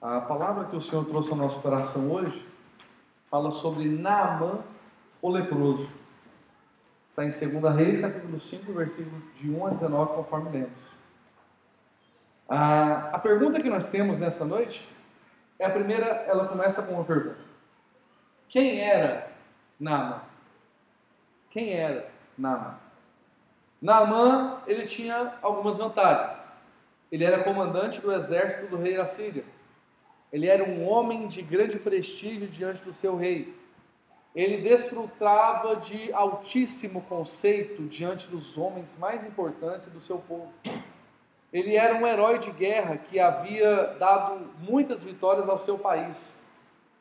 A palavra que o Senhor trouxe ao nosso coração hoje fala sobre Naamã, o leproso. Está em 2 Reis, capítulo 5, versículo de 1 a 19, conforme lemos. A, a pergunta que nós temos nessa noite é a primeira, ela começa com uma pergunta. Quem era Naamã? Quem era Naamã? Naamã, ele tinha algumas vantagens. Ele era comandante do exército do rei da Síria. Ele era um homem de grande prestígio diante do seu rei. Ele desfrutava de altíssimo conceito diante dos homens mais importantes do seu povo. Ele era um herói de guerra que havia dado muitas vitórias ao seu país.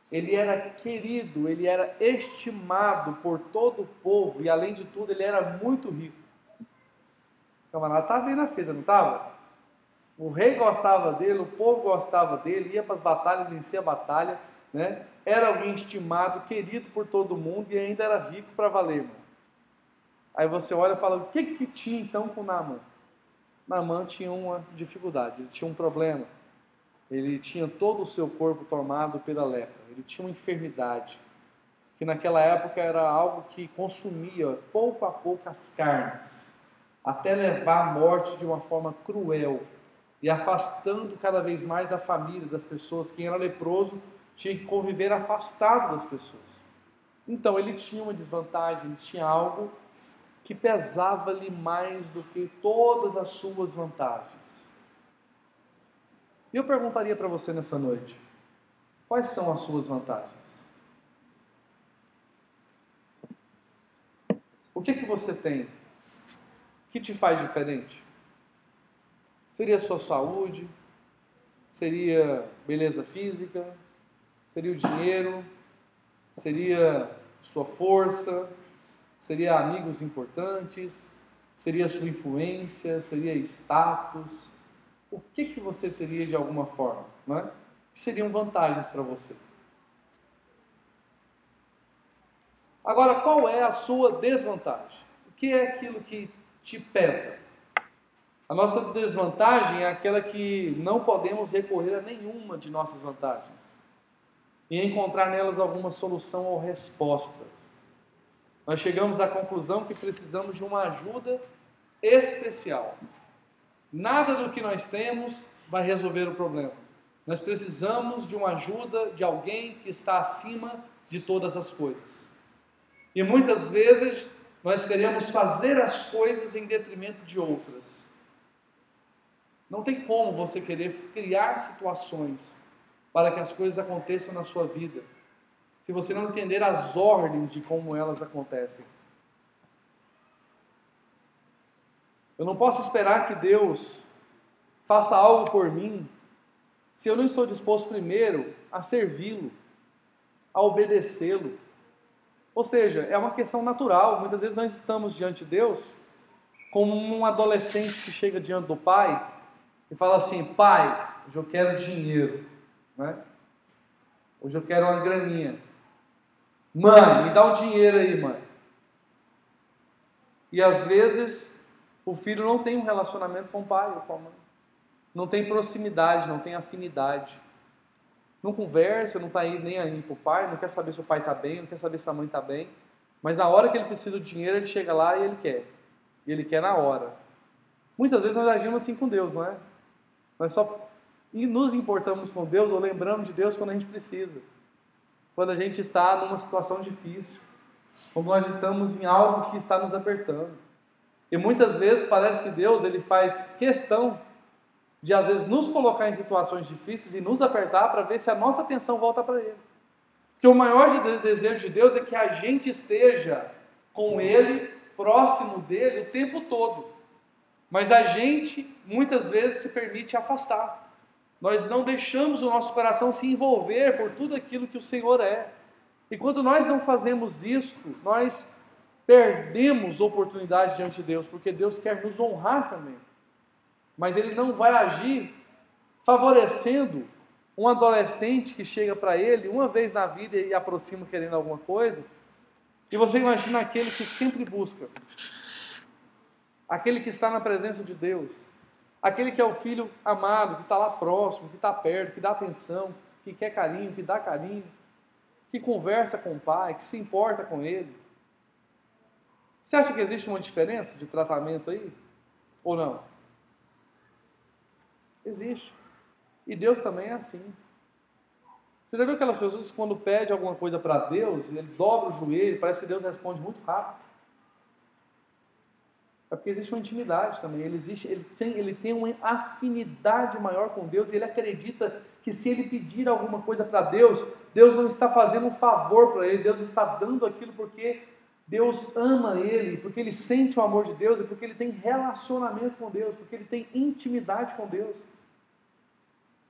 Ele era querido, ele era estimado por todo o povo e, além de tudo, ele era muito rico. O camarada estava bem na fita, não estava? O rei gostava dele, o povo gostava dele, ia para as batalhas, vencia a batalha, né? Era alguém estimado, querido por todo mundo e ainda era rico para valer, mano. Aí você olha e fala, o que que tinha então com Naaman? Naaman tinha uma dificuldade, ele tinha um problema. Ele tinha todo o seu corpo tomado pela lepra, ele tinha uma enfermidade, que naquela época era algo que consumia pouco a pouco as carnes, até levar à morte de uma forma cruel e afastando cada vez mais da família, das pessoas. Quem era leproso tinha que conviver afastado das pessoas. Então ele tinha uma desvantagem, ele tinha algo que pesava-lhe mais do que todas as suas vantagens. E eu perguntaria para você nessa noite: quais são as suas vantagens? O que, que você tem que te faz diferente? Seria a sua saúde? Seria beleza física? Seria o dinheiro? Seria sua força? Seria amigos importantes? Seria sua influência? Seria status? O que, que você teria de alguma forma? Não é? Que seriam vantagens para você? Agora, qual é a sua desvantagem? O que é aquilo que te pesa? A nossa desvantagem é aquela que não podemos recorrer a nenhuma de nossas vantagens e encontrar nelas alguma solução ou resposta. Nós chegamos à conclusão que precisamos de uma ajuda especial. Nada do que nós temos vai resolver o problema. Nós precisamos de uma ajuda de alguém que está acima de todas as coisas. E muitas vezes nós queremos fazer as coisas em detrimento de outras. Não tem como você querer criar situações para que as coisas aconteçam na sua vida, se você não entender as ordens de como elas acontecem. Eu não posso esperar que Deus faça algo por mim se eu não estou disposto primeiro a servi-lo, a obedecê-lo. Ou seja, é uma questão natural. Muitas vezes nós estamos diante de Deus como um adolescente que chega diante do pai e fala assim: pai, hoje eu quero dinheiro, né? hoje eu quero uma graninha. Mãe, me dá um dinheiro aí, mãe. E às vezes o filho não tem um relacionamento com o pai ou com a mãe. Não tem proximidade, não tem afinidade. Não conversa, não está nem aí para o pai, não quer saber se o pai está bem, não quer saber se a mãe está bem. Mas na hora que ele precisa do dinheiro, ele chega lá e ele quer. E ele quer na hora. Muitas vezes nós agimos assim com Deus, não é? Nós só nos importamos com Deus ou lembramos de Deus quando a gente precisa. Quando a gente está numa situação difícil. Quando nós estamos em algo que está nos apertando. E muitas vezes parece que Deus ele faz questão de às vezes nos colocar em situações difíceis e nos apertar para ver se a nossa atenção volta para Ele. Porque o maior desejo de Deus é que a gente esteja com Ele, próximo dele, o tempo todo. Mas a gente muitas vezes se permite afastar. Nós não deixamos o nosso coração se envolver por tudo aquilo que o Senhor é. E quando nós não fazemos isso, nós perdemos oportunidade diante de Deus, porque Deus quer nos honrar também. Mas Ele não vai agir favorecendo um adolescente que chega para ele uma vez na vida e aproxima querendo alguma coisa. E você imagina aquele que sempre busca aquele que está na presença de Deus, Aquele que é o filho amado, que está lá próximo, que está perto, que dá atenção, que quer carinho, que dá carinho, que conversa com o pai, que se importa com ele. Você acha que existe uma diferença de tratamento aí? Ou não? Existe. E Deus também é assim. Você já viu aquelas pessoas que quando pede alguma coisa para Deus, ele dobra o joelho, parece que Deus responde muito rápido. É porque existe uma intimidade também. Ele, existe, ele, tem, ele tem uma afinidade maior com Deus e ele acredita que se ele pedir alguma coisa para Deus, Deus não está fazendo um favor para ele, Deus está dando aquilo porque Deus ama ele, porque ele sente o amor de Deus e porque ele tem relacionamento com Deus, porque ele tem intimidade com Deus.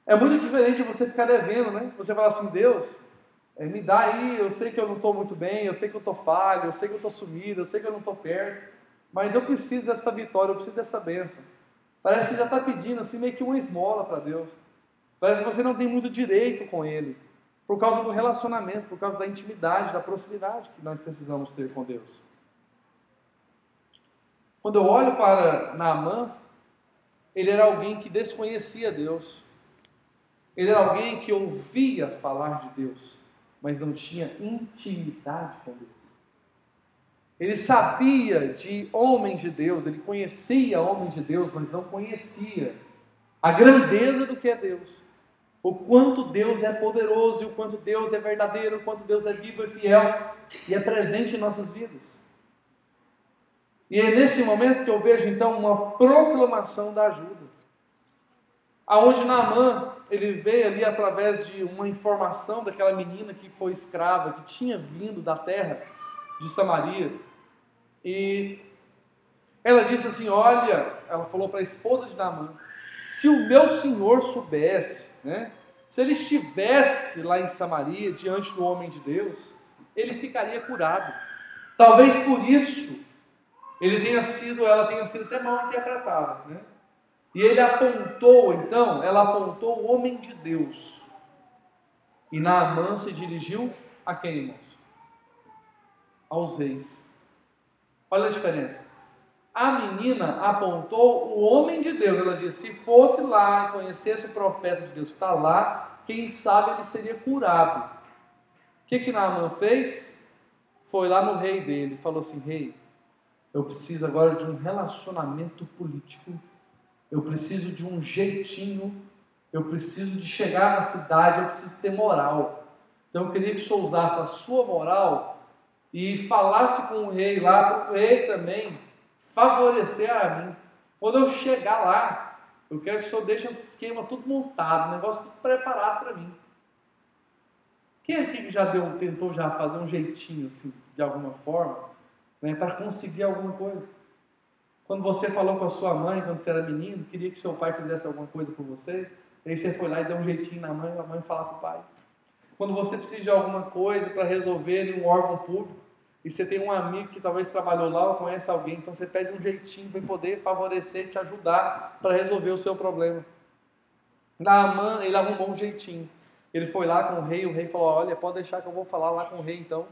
É muito diferente você ficar devendo, né? Você falar assim, Deus, é, me dá aí, eu sei que eu não estou muito bem, eu sei que eu estou falho, eu sei que eu estou sumido, eu sei que eu não estou perto, mas eu preciso dessa vitória, eu preciso dessa bênção. Parece que já está pedindo assim meio que uma esmola para Deus. Parece que você não tem muito direito com Ele, por causa do relacionamento, por causa da intimidade, da proximidade que nós precisamos ter com Deus. Quando eu olho para Naamã, ele era alguém que desconhecia Deus. Ele era alguém que ouvia falar de Deus, mas não tinha intimidade com Deus. Ele sabia de homens de Deus, ele conhecia homens de Deus, mas não conhecia a grandeza do que é Deus. O quanto Deus é poderoso, e o quanto Deus é verdadeiro, o quanto Deus é vivo e fiel e é presente em nossas vidas. E é nesse momento que eu vejo então uma proclamação da ajuda. Aonde Naamã ele veio ali através de uma informação daquela menina que foi escrava, que tinha vindo da terra de Samaria. E ela disse assim: Olha, ela falou para a esposa de Naamã: se o meu senhor soubesse, né, se ele estivesse lá em Samaria, diante do homem de Deus, ele ficaria curado. Talvez por isso ele tenha sido, ela tenha sido até mal interpretada, né? E ele apontou, então, ela apontou o homem de Deus. E Naamã se dirigiu a quem, irmãos? Aos reis. Olha a diferença. A menina apontou o homem de Deus. Ela disse: se fosse lá, conhecesse o profeta de Deus, está lá, quem sabe ele seria curado. O que que Naamã fez? Foi lá no rei dele, falou assim: rei, eu preciso agora de um relacionamento político eu preciso de um jeitinho, eu preciso de chegar na cidade, eu preciso ter moral. Então eu queria que o senhor usasse a sua moral e falasse com o rei lá, para o rei também favorecer a mim. Quando eu chegar lá, eu quero que o senhor deixe esse esquema tudo montado, o negócio tudo preparado para mim. Quem aqui que já deu, tentou já fazer um jeitinho assim, de alguma forma, né, para conseguir alguma coisa? Quando você falou com a sua mãe, quando você era menino, queria que seu pai fizesse alguma coisa por você, aí você foi lá e deu um jeitinho na mãe, a mãe falar com o pai. Quando você precisa de alguma coisa para resolver em um órgão público, e você tem um amigo que talvez trabalhou lá ou conhece alguém, então você pede um jeitinho para poder favorecer, te ajudar para resolver o seu problema. Naamã, ele arrumou um jeitinho. Ele foi lá com o rei, o rei falou: Olha, pode deixar que eu vou falar lá com o rei então,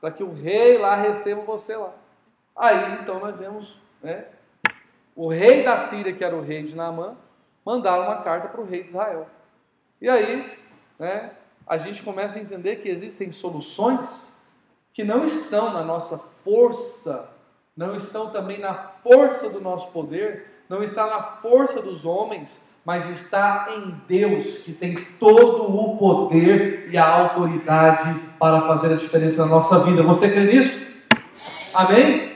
para que o rei lá receba você lá. Aí então nós vemos né, o rei da Síria, que era o rei de Naamã, mandaram uma carta para o rei de Israel. E aí, né, a gente começa a entender que existem soluções que não estão na nossa força, não estão também na força do nosso poder, não está na força dos homens, mas está em Deus, que tem todo o poder e a autoridade para fazer a diferença na nossa vida. Você crê nisso? Amém?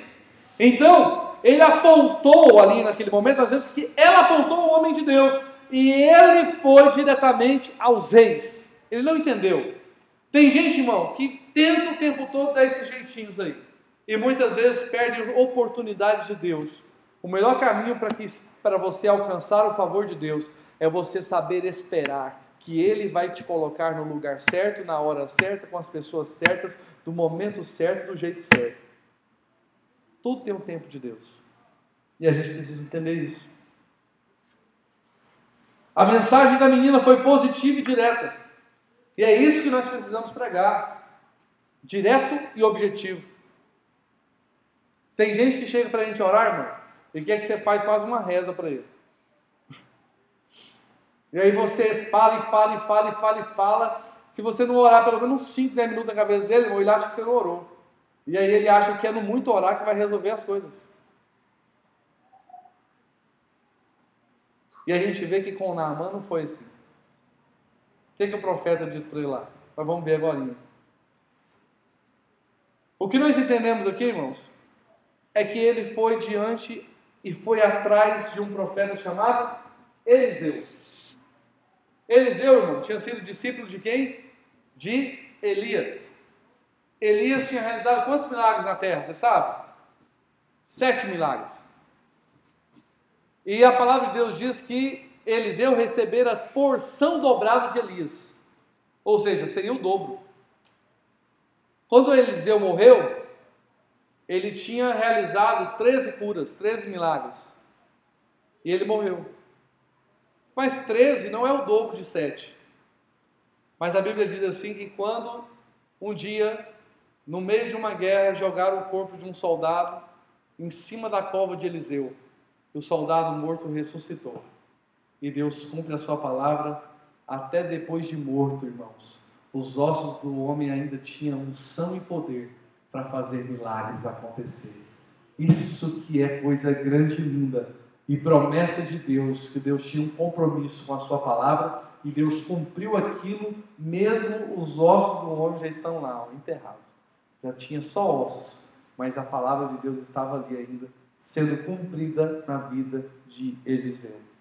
Então, ele apontou ali naquele momento, nós vemos que ela apontou o homem de Deus e ele foi diretamente aos reis. Ele não entendeu. Tem gente, irmão, que tenta o tempo todo dar esses jeitinhos aí e muitas vezes perde oportunidades de Deus. O melhor caminho para que para você alcançar o favor de Deus é você saber esperar que Ele vai te colocar no lugar certo, na hora certa, com as pessoas certas, do momento certo, do jeito certo. Tudo tem um tempo de Deus. E a gente precisa entender isso. A mensagem da menina foi positiva e direta. E é isso que nós precisamos pregar. Direto e objetivo. Tem gente que chega para a gente orar, irmão, e quer que você faz quase uma reza para ele. E aí você fala e fala e fala e fala e fala. Se você não orar pelo menos 5, 10 minutos na cabeça dele, ele acha que você não orou. E aí ele acha que é no muito orar que vai resolver as coisas. E a gente vê que com Naaman não foi assim. Que, que o profeta diz para ele lá? Mas vamos ver agora. O que nós entendemos aqui, irmãos, é que ele foi diante e foi atrás de um profeta chamado Eliseu. Eliseu, irmão, tinha sido discípulo de quem? De Elias. Elias tinha realizado quantos milagres na terra? Você sabe? Sete milagres. E a palavra de Deus diz que Eliseu recebera porção dobrada de Elias. Ou seja, seria o dobro. Quando Eliseu morreu, ele tinha realizado 13 curas, 13 milagres. E ele morreu. Mas 13 não é o dobro de 7. Mas a Bíblia diz assim que quando um dia, no meio de uma guerra, jogaram o corpo de um soldado em cima da cova de Eliseu, e o soldado morto ressuscitou. E Deus cumpre a sua palavra até depois de morto, irmãos. Os ossos do homem ainda tinham unção e poder para fazer milagres acontecer. Isso que é coisa grande e linda e promessa de Deus, que Deus tinha um compromisso com a sua palavra e Deus cumpriu aquilo, mesmo os ossos do homem já estão lá, enterrados. Já tinha só ossos, mas a palavra de Deus estava ali ainda, sendo cumprida na vida de Eliseu.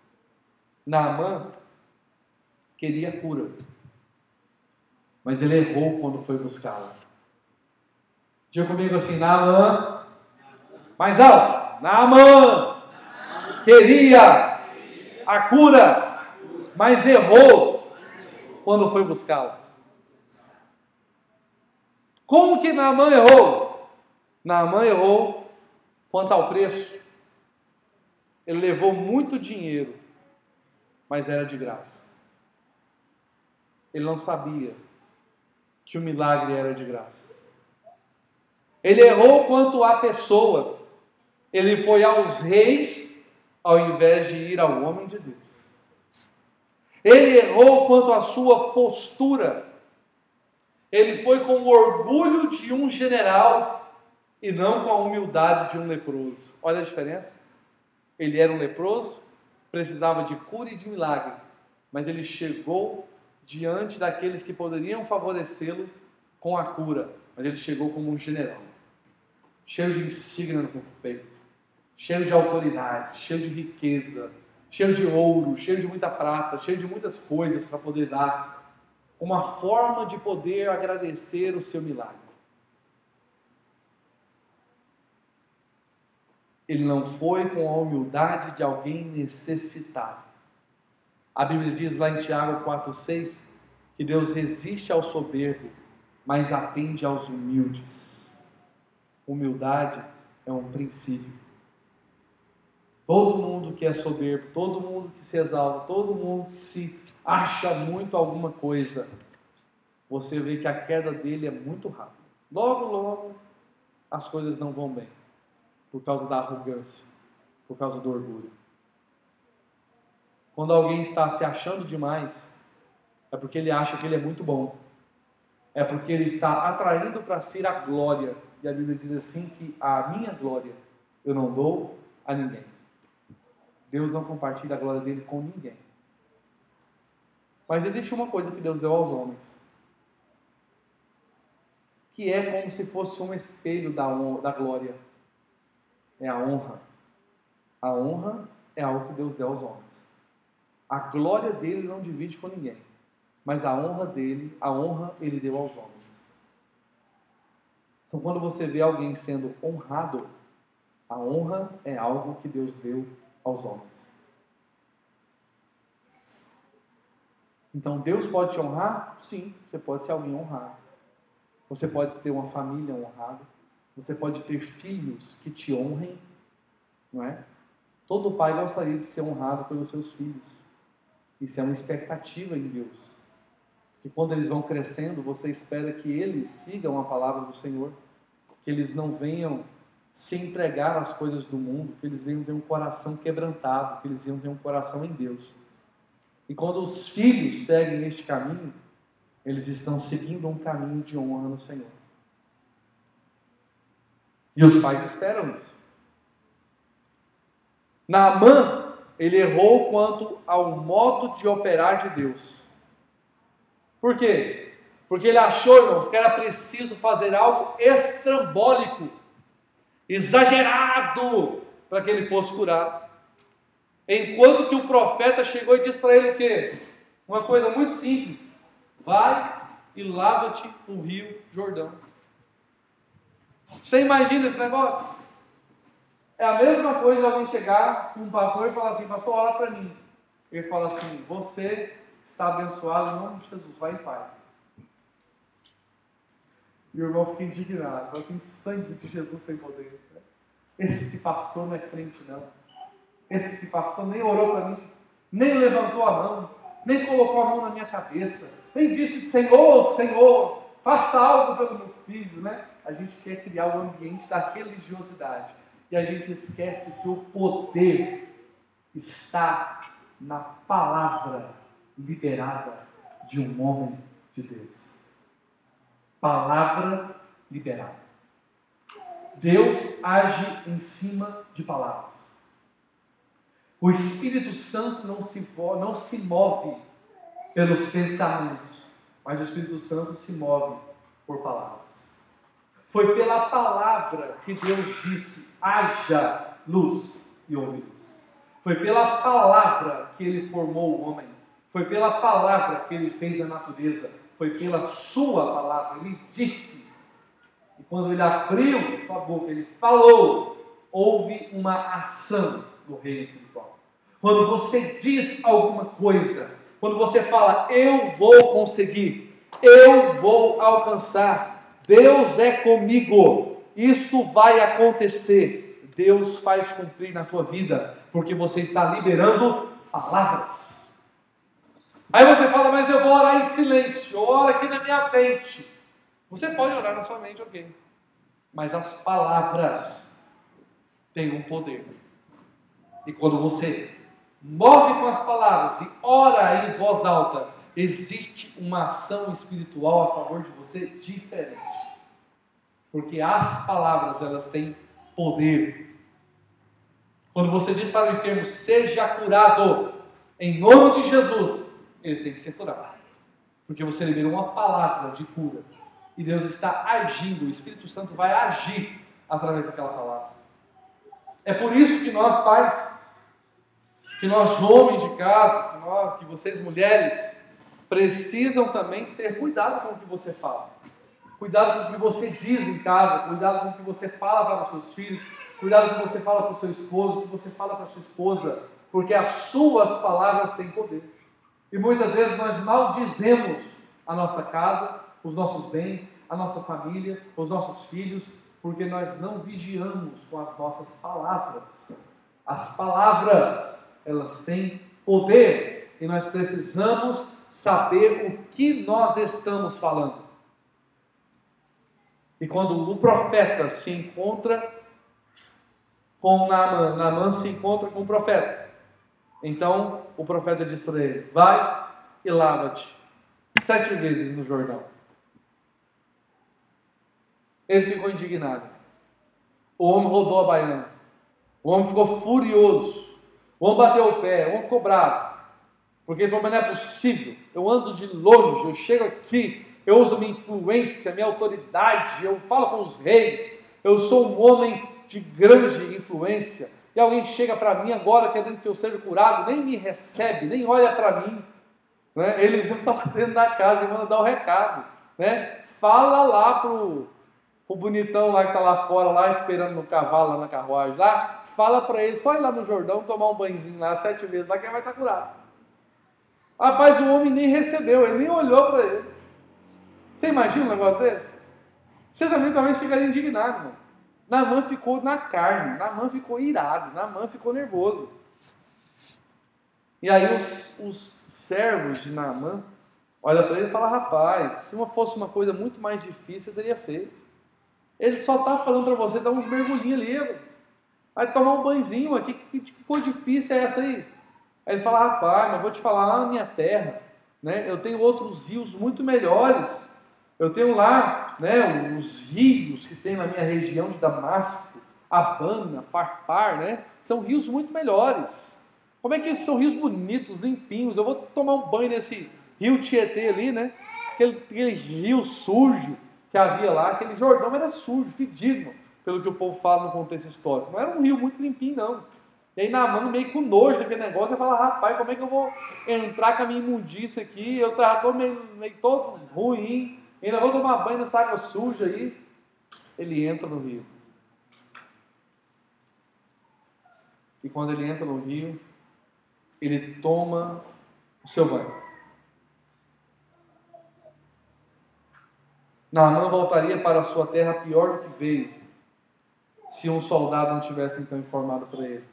Naamã queria cura, mas ele errou quando foi buscá-la. Diga comigo assim, Naamã, mais alto, Naamã, queria a cura, mas errou quando foi buscá-la. Como que Naamã errou? Naamã errou quanto ao preço. Ele levou muito dinheiro, mas era de graça. Ele não sabia que o milagre era de graça. Ele errou quanto à pessoa. Ele foi aos reis ao invés de ir ao homem de Deus. Ele errou quanto à sua postura. Ele foi com o orgulho de um general e não com a humildade de um leproso. Olha a diferença. Ele era um leproso, precisava de cura e de milagre, mas ele chegou diante daqueles que poderiam favorecê-lo com a cura, mas ele chegou como um general, cheio de insígnias no peito cheio de autoridade, cheio de riqueza, cheio de ouro, cheio de muita prata, cheio de muitas coisas para poder dar, uma forma de poder agradecer o seu milagre. Ele não foi com a humildade de alguém necessitado. A Bíblia diz lá em Tiago 4,6 que Deus resiste ao soberbo, mas atende aos humildes. Humildade é um princípio Todo mundo que é soberbo, todo mundo que se exalta, todo mundo que se acha muito alguma coisa, você vê que a queda dele é muito rápida. Logo, logo, as coisas não vão bem, por causa da arrogância, por causa do orgulho. Quando alguém está se achando demais, é porque ele acha que ele é muito bom. É porque ele está atraindo para si a glória. E a Bíblia diz assim que a minha glória eu não dou a ninguém. Deus não compartilha a glória dele com ninguém. Mas existe uma coisa que Deus deu aos homens, que é como se fosse um espelho da, da glória. É a honra. A honra é algo que Deus deu aos homens. A glória dele não divide com ninguém, mas a honra dele, a honra ele deu aos homens. Então, quando você vê alguém sendo honrado, a honra é algo que Deus deu aos homens. Então, Deus pode te honrar? Sim, você pode ser alguém honrado. Você pode ter uma família honrada. Você pode ter filhos que te honrem, não é? Todo pai gostaria de ser honrado pelos seus filhos. Isso é uma expectativa em Deus. Que quando eles vão crescendo, você espera que eles sigam a palavra do Senhor, que eles não venham se entregar às coisas do mundo, que eles venham ter um coração quebrantado, que eles venham ter um coração em Deus. E quando os filhos seguem este caminho, eles estão seguindo um caminho de honra no Senhor. E os pais esperam isso. Naamã, ele errou quanto ao modo de operar de Deus. Por quê? Porque ele achou, irmãos, que era preciso fazer algo estrambólico, exagerado, para que ele fosse curado. Enquanto que o profeta chegou e disse para ele o quê? Uma coisa muito simples: vai e lava-te no rio Jordão. Você imagina esse negócio? É a mesma coisa alguém chegar com um pastor e falar assim: Pastor, ora para mim. Ele fala assim: Você está abençoado em nome de Jesus, vai em paz. E o irmão fica indignado, fala assim: Sangue de Jesus tem poder. Esse pastor não é crente, não. Esse pastor nem orou para mim, nem levantou a mão, nem colocou a mão na minha cabeça, nem disse: Senhor, Senhor, faça algo pelo meu filho, né? A gente quer criar o um ambiente da religiosidade e a gente esquece que o poder está na palavra liberada de um homem de Deus. Palavra liberada. Deus age em cima de palavras. O Espírito Santo não se, não se move pelos pensamentos, mas o Espírito Santo se move por palavras. Foi pela palavra que Deus disse: haja luz e houve luz. Foi pela palavra que ele formou o homem. Foi pela palavra que ele fez a natureza. Foi pela sua palavra. Ele disse e quando ele abriu sua boca, ele falou, houve uma ação no reino espiritual. Quando você diz alguma coisa, quando você fala, eu vou conseguir, eu vou alcançar, Deus é comigo, isso vai acontecer. Deus faz cumprir na tua vida, porque você está liberando palavras. Aí você fala, mas eu vou orar em silêncio, eu oro aqui na minha mente. Você pode orar na sua mente, ok. Mas as palavras têm um poder. E quando você move com as palavras e ora em voz alta, existe uma ação espiritual a favor de você diferente. Porque as palavras, elas têm poder. Quando você diz para o enfermo, seja curado, em nome de Jesus, ele tem que ser curado. Porque você liberou uma palavra de cura e Deus está agindo, o Espírito Santo vai agir através daquela palavra. É por isso que nós, pais, que nós, homens de casa, que, nós, que vocês, mulheres, precisam também ter cuidado com o que você fala. Cuidado com o que você diz em casa, cuidado com o que você fala para os seus filhos, cuidado com o que você fala para o seu esposo, o que você fala para a sua esposa, porque as suas palavras têm poder. E muitas vezes nós maldizemos a nossa casa, os nossos bens, a nossa família, os nossos filhos, porque nós não vigiamos com as nossas palavras. As palavras, elas têm poder e nós precisamos saber o que nós estamos falando. E quando o profeta se encontra com Naaman, Naaman se encontra com o profeta. Então o profeta diz para ele: Vai e lava-te sete vezes no Jordão. Ele ficou indignado. O homem rodou a baiana. O homem ficou furioso. O homem bateu o pé. O homem ficou bravo. Porque ele falou: Mas não é possível. Eu ando de longe. Eu chego aqui. Eu uso minha influência, minha autoridade. Eu falo com os reis. Eu sou um homem de grande influência. E alguém chega para mim agora querendo que eu seja curado, nem me recebe, nem olha para mim. Né? Eles estão dentro da casa e mandam dar o recado. Né? Fala lá pro o bonitão lá que está lá fora, lá esperando no cavalo, lá na carruagem, lá, fala para ele só ir lá no Jordão tomar um banhozinho lá sete vezes, lá que vai estar tá curado. Rapaz, o homem nem recebeu, ele nem olhou para ele. Você imagina um negócio desse? Vocês também talvez ficariam indignados, mano. Namã ficou na carne, Namã ficou irado, Namã ficou nervoso. E aí os, os servos de Naamã olham para ele e falam, rapaz, se uma fosse uma coisa muito mais difícil, eu teria feito. Ele só está falando para você dar uns mergulhinhos ali. Vai tomar um banhozinho aqui. Que, que coisa difícil é essa aí? Aí ele fala, rapaz, mas vou te falar lá na minha terra, né? Eu tenho outros rios muito melhores. Eu tenho lá, né, os rios que tem na minha região de Damasco, Abana, Farpar, né? São rios muito melhores. Como é que são rios bonitos, limpinhos? Eu vou tomar um banho nesse rio Tietê ali, né? Aquele, aquele rio sujo que havia lá, aquele Jordão era sujo, fedido, pelo que o povo fala no contexto histórico. Não era um rio muito limpinho, não. E aí mão, meio com nojo daquele negócio, eu fala, rapaz, como é que eu vou entrar com a minha imundícia aqui? Eu estou meio, meio todo ruim, ainda vou tomar banho nessa água suja aí. Ele entra no rio. E quando ele entra no rio, ele toma o seu banho. Naamã voltaria para a sua terra pior do que veio, se um soldado não tivesse então informado para ele.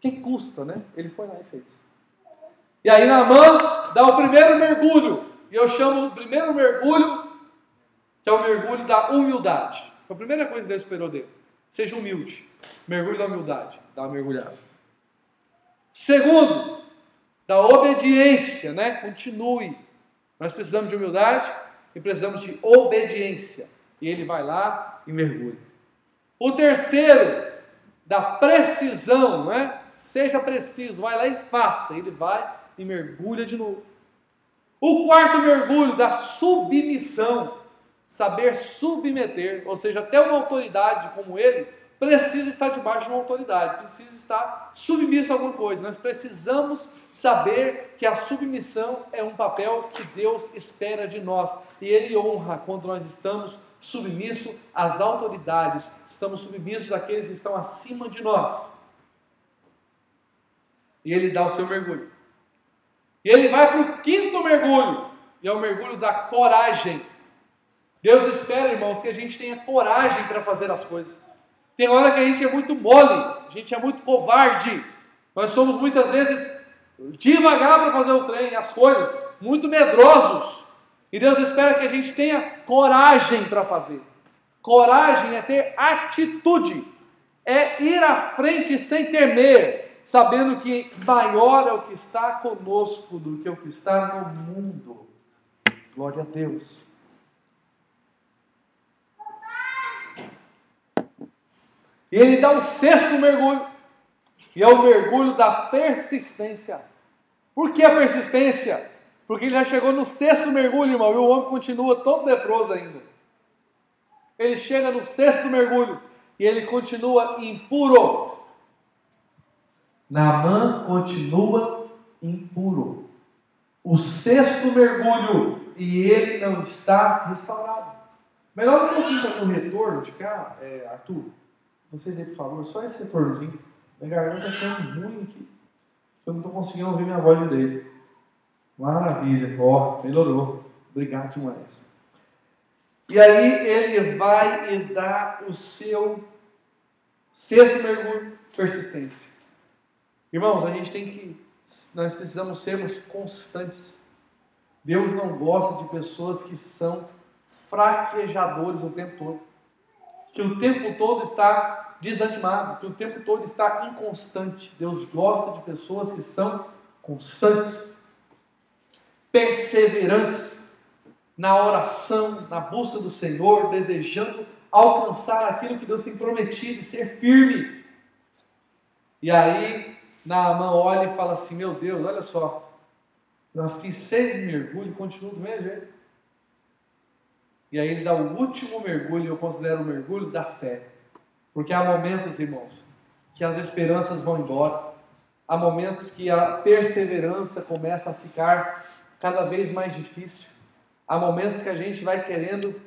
Que custa, né? Ele foi lá e fez. E aí Naamã dá o primeiro mergulho, e eu chamo o primeiro mergulho, que é o mergulho da humildade. Foi a primeira coisa que Deus esperou dele. Seja humilde. Mergulho da humildade. Dá uma mergulhada. Segundo, da obediência, né? Continue. Nós precisamos de humildade e precisamos de obediência. E ele vai lá e mergulha. O terceiro, da precisão, né? Seja preciso, vai lá e faça. Ele vai e mergulha de novo. O quarto mergulho da submissão, saber submeter, ou seja, até uma autoridade como ele precisa estar debaixo de uma autoridade, precisa estar submisso a alguma coisa. Nós precisamos saber que a submissão é um papel que Deus espera de nós e Ele honra quando nós estamos submissos às autoridades, estamos submissos àqueles que estão acima de nós. E Ele dá o seu mergulho. E ele vai para o quinto mergulho, e é o mergulho da coragem. Deus espera, irmãos, que a gente tenha coragem para fazer as coisas. Tem hora que a gente é muito mole, a gente é muito covarde. Nós somos muitas vezes devagar para fazer o trem, as coisas, muito medrosos. E Deus espera que a gente tenha coragem para fazer. Coragem é ter atitude, é ir à frente sem temer, sabendo que maior é o que está conosco do que o que está no mundo. Glória a Deus. E ele dá o sexto mergulho, e é o mergulho da persistência. Por que a persistência? Porque ele já chegou no sexto mergulho, irmão, e o homem continua todo leproso ainda. Ele chega no sexto mergulho e ele continua impuro. Naamã continua impuro. O sexto mergulho e ele não está restaurado. Melhor que eu fiz no retorno de cá, é, Arthur. Vocês aí, por favor, só esse retornozinho. Minha garganta está sendo ruim aqui. Eu não estou conseguindo ouvir minha voz direito. Maravilha, ó, oh, melhorou. Obrigado demais. E aí ele vai e dá o seu sexto mergulho, persistência. Irmãos, a gente tem que, nós precisamos sermos constantes. Deus não gosta de pessoas que são fraquejadores o tempo todo que o tempo todo está desanimado, que o tempo todo está inconstante. Deus gosta de pessoas que são constantes, perseverantes na oração, na busca do Senhor, desejando alcançar aquilo que Deus tem prometido, ser firme. E aí, Naamã olha e fala assim: Meu Deus, olha só, eu fiz seis mergulhos continuo do mesmo jeito. E aí ele dá o último mergulho, eu considero o mergulho da fé. Porque há momentos, irmãos, que as esperanças vão embora. Há momentos que a perseverança começa a ficar cada vez mais difícil. Há momentos que a gente vai querendo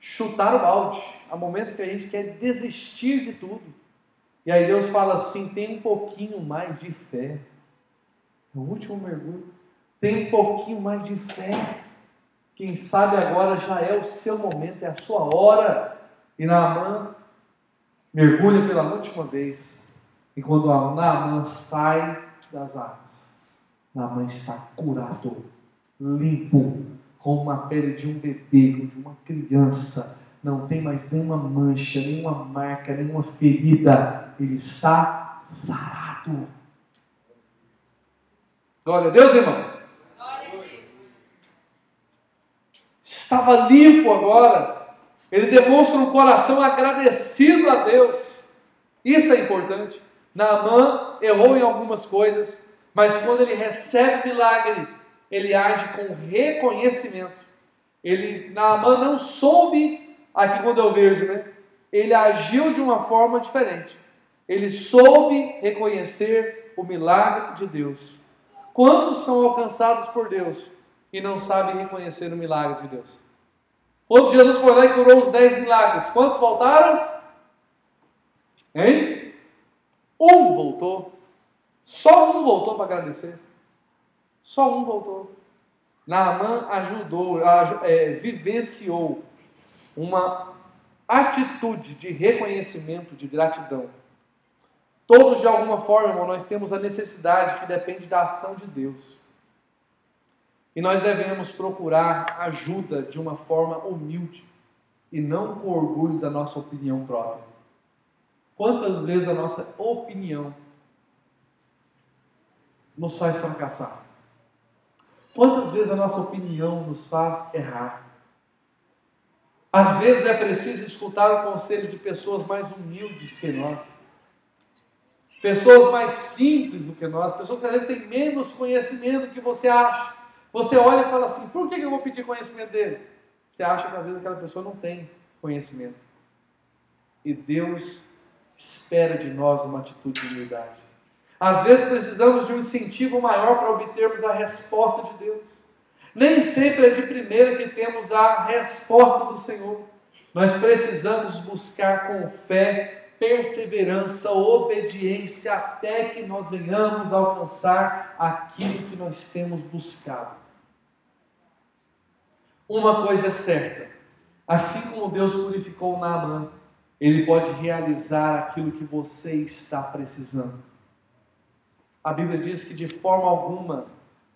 chutar o balde. Há momentos que a gente quer desistir de tudo. E aí Deus fala assim: tem um pouquinho mais de fé. No último mergulho, tem um pouquinho mais de fé. Quem sabe agora já é o seu momento, é a sua hora. E Naamã mergulha pela última vez. E quando Naamã sai das águas, Naamã está curado, limpo, com uma pele de um bebê, de uma criança. Não tem mais nenhuma mancha, nenhuma marca, nenhuma ferida. Ele está sarado. Glória a Deus, irmãos. Estava limpo agora. Ele demonstra um coração agradecido a Deus. Isso é importante. Naamã errou em algumas coisas, mas quando ele recebe milagre, ele age com reconhecimento. Ele, Naamã não soube, aqui quando eu vejo, né? Ele agiu de uma forma diferente. Ele soube reconhecer o milagre de Deus. Quantos são alcançados por Deus e não sabem reconhecer o milagre de Deus? Quando Jesus foi lá e curou os dez milagres, quantos voltaram? Hein? Um voltou. Só um voltou para agradecer. Só um voltou. Naamã ajudou, é, vivenciou uma atitude de reconhecimento, de gratidão. Todos, de alguma forma, nós temos a necessidade que depende da ação de Deus. E nós devemos procurar ajuda de uma forma humilde e não com orgulho da nossa opinião própria. Quantas vezes a nossa opinião nos faz fracassar? Quantas vezes a nossa opinião nos faz errar? Às vezes é preciso escutar o conselho de pessoas mais humildes que nós pessoas mais simples do que nós, pessoas que às vezes têm menos conhecimento do que você acha. Você olha e fala assim: por que eu vou pedir conhecimento dele? Você acha que às vezes aquela pessoa não tem conhecimento. E Deus espera de nós uma atitude de humildade. Às vezes precisamos de um incentivo maior para obtermos a resposta de Deus. Nem sempre é de primeira que temos a resposta do Senhor. Nós precisamos buscar com fé perseverança, obediência, até que nós venhamos alcançar aquilo que nós temos buscado. Uma coisa é certa: assim como Deus purificou Naamã, Ele pode realizar aquilo que você está precisando. A Bíblia diz que de forma alguma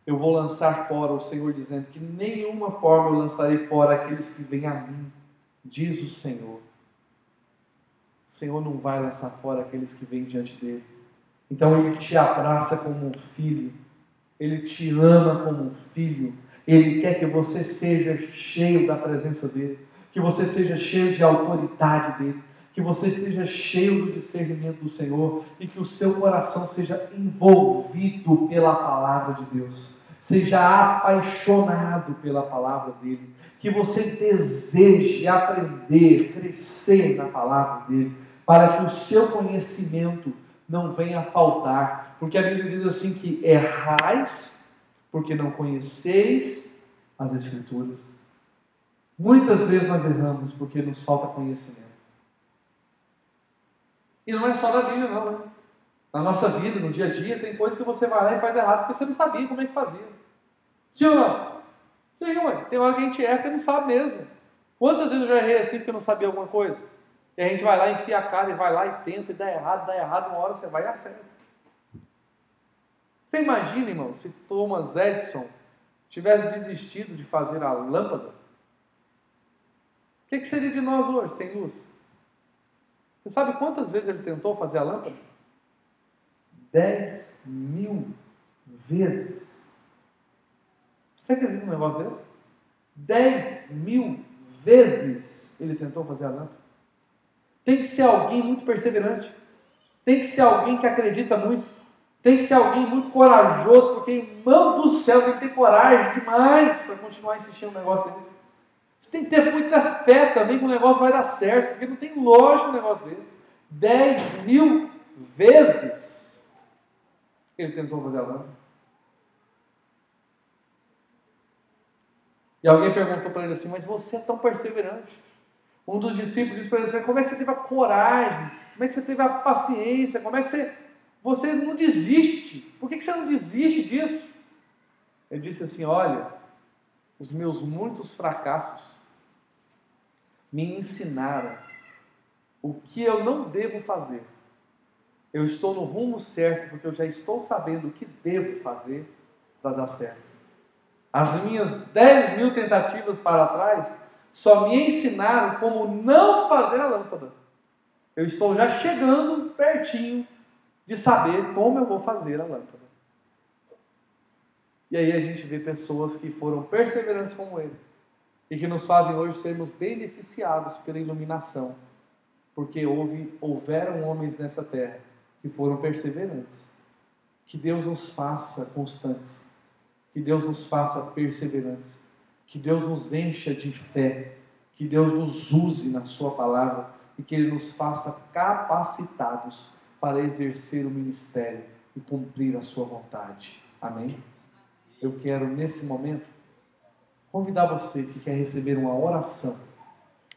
eu vou lançar fora, o Senhor dizendo que nenhuma forma eu lançarei fora aqueles que vêm a mim, diz o Senhor. O Senhor não vai lançar fora aqueles que vêm diante dele. Então ele te abraça como um filho, ele te ama como um filho, ele quer que você seja cheio da presença dele, que você seja cheio de autoridade dele, que você seja cheio do discernimento do Senhor e que o seu coração seja envolvido pela palavra de Deus, seja apaixonado pela palavra dele, que você deseje aprender, crescer na palavra dele, para que o seu conhecimento não venha a faltar, porque a Bíblia diz assim que errais porque não conheceis as Escrituras. Muitas vezes nós erramos porque nos falta conhecimento. E não é só na Bíblia, não. Né? Na nossa vida, no dia a dia, tem coisas que você vai lá e faz errado porque você não sabia como é que fazia. Sim ou não? Sim, ué. Tem hora que a gente erra e não sabe mesmo. Quantas vezes eu já errei assim porque eu não sabia alguma coisa? E a gente vai lá, enfia a cara e vai lá e tenta e dá errado, dá errado, uma hora você vai e acerta. Você imagina, irmão, se Thomas Edison tivesse desistido de fazer a lâmpada? O que seria de nós hoje, sem luz? Você sabe quantas vezes ele tentou fazer a lâmpada? Dez mil vezes. Você acredita num negócio desse? Dez mil vezes ele tentou fazer a lâmpada. Tem que ser alguém muito perseverante. Tem que ser alguém que acredita muito. Tem que ser alguém muito corajoso, porque, irmão do céu, tem que ter coragem demais para continuar insistindo no negócio desse. Você tem que ter muita fé também que o negócio vai dar certo, porque não tem lógica um negócio desse. Dez mil vezes ele tentou fazer a lâmpada. E alguém perguntou para ele assim: Mas você é tão perseverante. Um dos discípulos disse para ele assim, como é que você teve a coragem? Como é que você teve a paciência? Como é que você, você não desiste? Por que, que você não desiste disso? Ele disse assim: Olha, os meus muitos fracassos me ensinaram o que eu não devo fazer. Eu estou no rumo certo porque eu já estou sabendo o que devo fazer para dar certo. As minhas 10 mil tentativas para trás só me ensinaram como não fazer a lâmpada. Eu estou já chegando pertinho de saber como eu vou fazer a lâmpada. E aí a gente vê pessoas que foram perseverantes como ele e que nos fazem hoje sermos beneficiados pela iluminação, porque houve, houveram homens nessa terra que foram perseverantes. Que Deus nos faça constantes, que Deus nos faça perseverantes, que Deus nos encha de fé, que Deus nos use na Sua palavra e que Ele nos faça capacitados para exercer o ministério e cumprir a Sua vontade. Amém? Eu quero, nesse momento, convidar você que quer receber uma oração